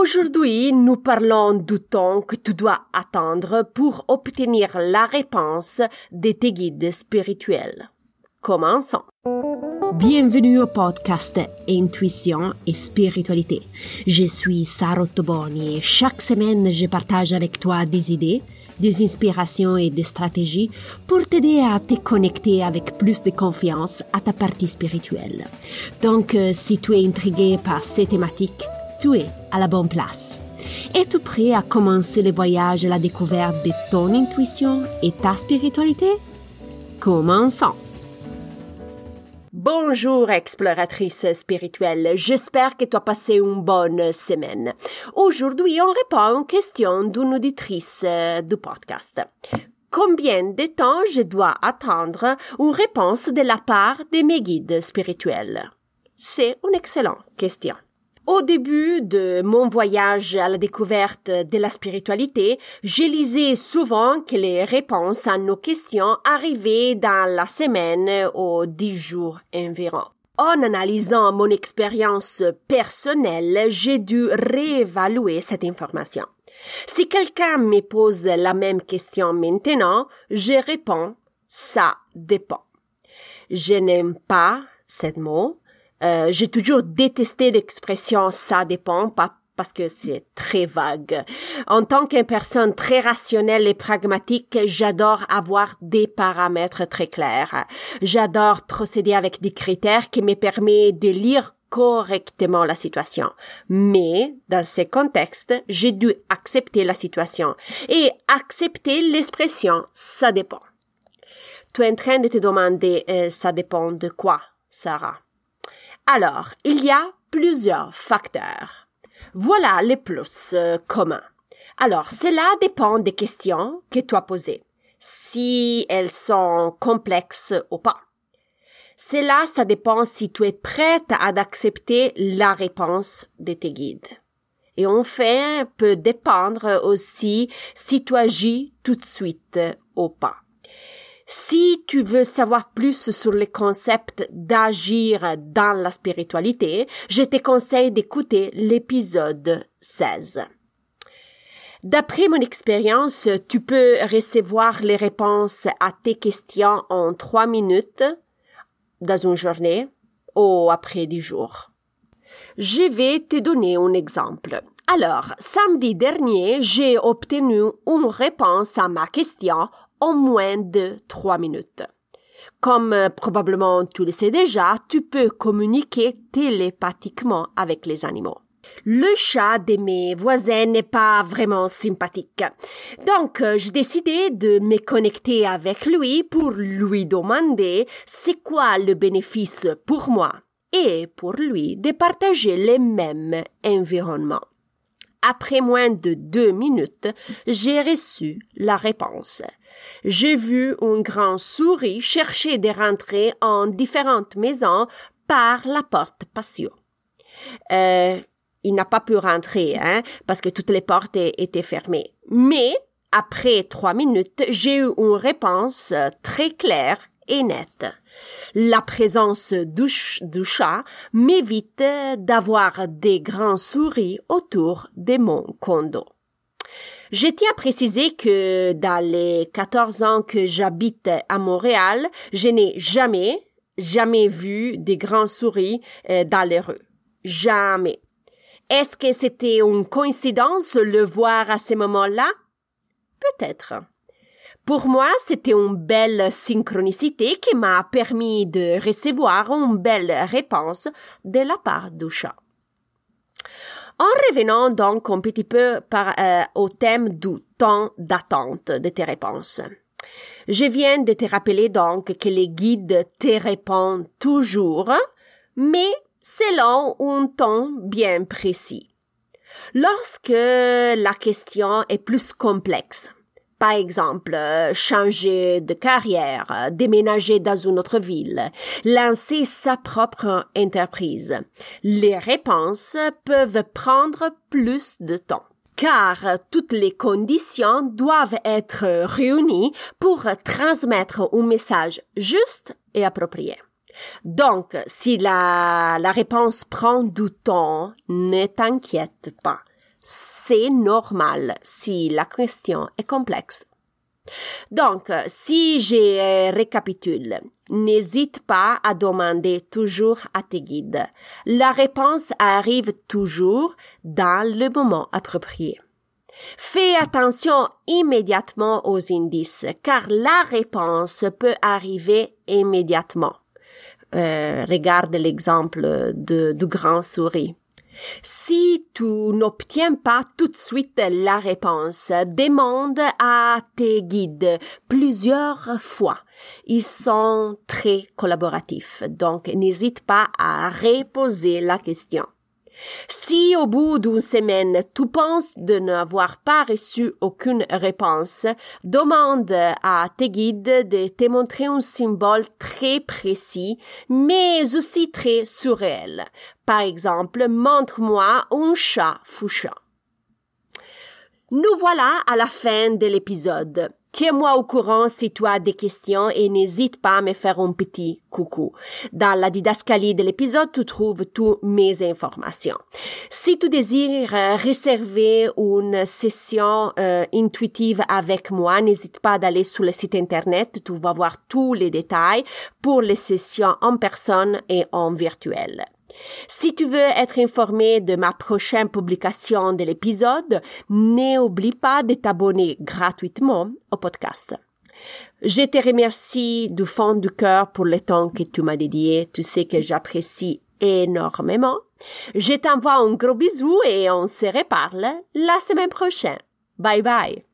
Aujourd'hui, nous parlons du temps que tu dois attendre pour obtenir la réponse de tes guides spirituels. Commençons. Bienvenue au podcast Intuition et Spiritualité. Je suis Sarah Toboni et chaque semaine je partage avec toi des idées, des inspirations et des stratégies pour t'aider à te connecter avec plus de confiance à ta partie spirituelle. Donc, euh, si tu es intrigué par ces thématiques, tu es à la bonne place. Es-tu prêt à commencer le voyage à la découverte de ton intuition et ta spiritualité? Commençons! Bonjour exploratrice spirituelle, j'espère que tu as passé une bonne semaine. Aujourd'hui, on répond aux questions d'une auditrice euh, du podcast. Combien de temps je dois attendre une réponse de la part de mes guides spirituels? C'est une excellente question. Au début de mon voyage à la découverte de la spiritualité, je lisais souvent que les réponses à nos questions arrivaient dans la semaine ou dix jours environ. En analysant mon expérience personnelle, j'ai dû réévaluer cette information. Si quelqu'un me pose la même question maintenant, je réponds ça dépend. Je n'aime pas ce mot euh, j'ai toujours détesté l'expression ça dépend, pas parce que c'est très vague. En tant qu'une personne très rationnelle et pragmatique, j'adore avoir des paramètres très clairs. J'adore procéder avec des critères qui me permettent de lire correctement la situation. Mais, dans ces contextes, j'ai dû accepter la situation et accepter l'expression ça dépend. Tu es en train de te demander euh, ça dépend de quoi, Sarah? Alors, il y a plusieurs facteurs. Voilà les plus euh, communs. Alors, cela dépend des questions que tu as posées, si elles sont complexes ou pas. Cela, ça dépend si tu es prête à accepter la réponse de tes guides. Et enfin, peut dépendre aussi si tu agis tout de suite ou pas. Si tu veux savoir plus sur le concept d'agir dans la spiritualité, je te conseille d'écouter l'épisode 16. D'après mon expérience, tu peux recevoir les réponses à tes questions en trois minutes dans une journée ou après dix jours. Je vais te donner un exemple. Alors, samedi dernier, j'ai obtenu une réponse à ma question en moins de trois minutes. Comme euh, probablement tu le sais déjà, tu peux communiquer télépathiquement avec les animaux. Le chat de mes voisins n'est pas vraiment sympathique. Donc, euh, j'ai décidé de me connecter avec lui pour lui demander c'est quoi le bénéfice pour moi et pour lui de partager les mêmes environnements. Après moins de deux minutes, j'ai reçu la réponse. J'ai vu une grande souris chercher de rentrer en différentes maisons par la porte patio. Euh, il n'a pas pu rentrer, hein, parce que toutes les portes étaient fermées. Mais, après trois minutes, j'ai eu une réponse très claire et nette. La présence du, chat m'évite d'avoir des grands souris autour de mon condo. Je tiens à préciser que dans les 14 ans que j'habite à Montréal, je n'ai jamais, jamais vu des grands souris euh, dans les rues. Jamais. Est-ce que c'était une coïncidence le voir à ce moment-là? Peut-être. Pour moi, c'était une belle synchronicité qui m'a permis de recevoir une belle réponse de la part du chat. En revenant donc un petit peu par, euh, au thème du temps d'attente de tes réponses. Je viens de te rappeler donc que les guides te répondent toujours, mais selon un temps bien précis. Lorsque la question est plus complexe, par exemple, euh, changer de carrière, euh, déménager dans une autre ville, lancer sa propre entreprise. Les réponses peuvent prendre plus de temps car toutes les conditions doivent être réunies pour transmettre un message juste et approprié. Donc, si la, la réponse prend du temps, ne t'inquiète pas. C'est normal si la question est complexe. Donc, si je récapitule, n'hésite pas à demander toujours à tes guides. La réponse arrive toujours dans le moment approprié. Fais attention immédiatement aux indices, car la réponse peut arriver immédiatement. Euh, regarde l'exemple de, du grand souris. Si tu n'obtiens pas tout de suite la réponse, demande à tes guides plusieurs fois. Ils sont très collaboratifs, donc n'hésite pas à reposer la question. Si au bout d'une semaine tu penses de n'avoir pas reçu aucune réponse, demande à tes guides de te montrer un symbole très précis, mais aussi très surréel. Par exemple, montre-moi un chat fouchant. Nous voilà à la fin de l'épisode. Tiens-moi au courant si tu as des questions et n'hésite pas à me faire un petit coucou. Dans la didascalie de l'épisode, tu trouves toutes mes informations. Si tu désires réserver une session euh, intuitive avec moi, n'hésite pas d'aller sur le site internet. Tu vas voir tous les détails pour les sessions en personne et en virtuel. Si tu veux être informé de ma prochaine publication de l'épisode, n'oublie pas de t'abonner gratuitement au podcast. Je te remercie du fond du cœur pour le temps que tu m'as dédié. Tu sais que j'apprécie énormément. Je t'envoie un gros bisou et on se reparle la semaine prochaine. Bye bye.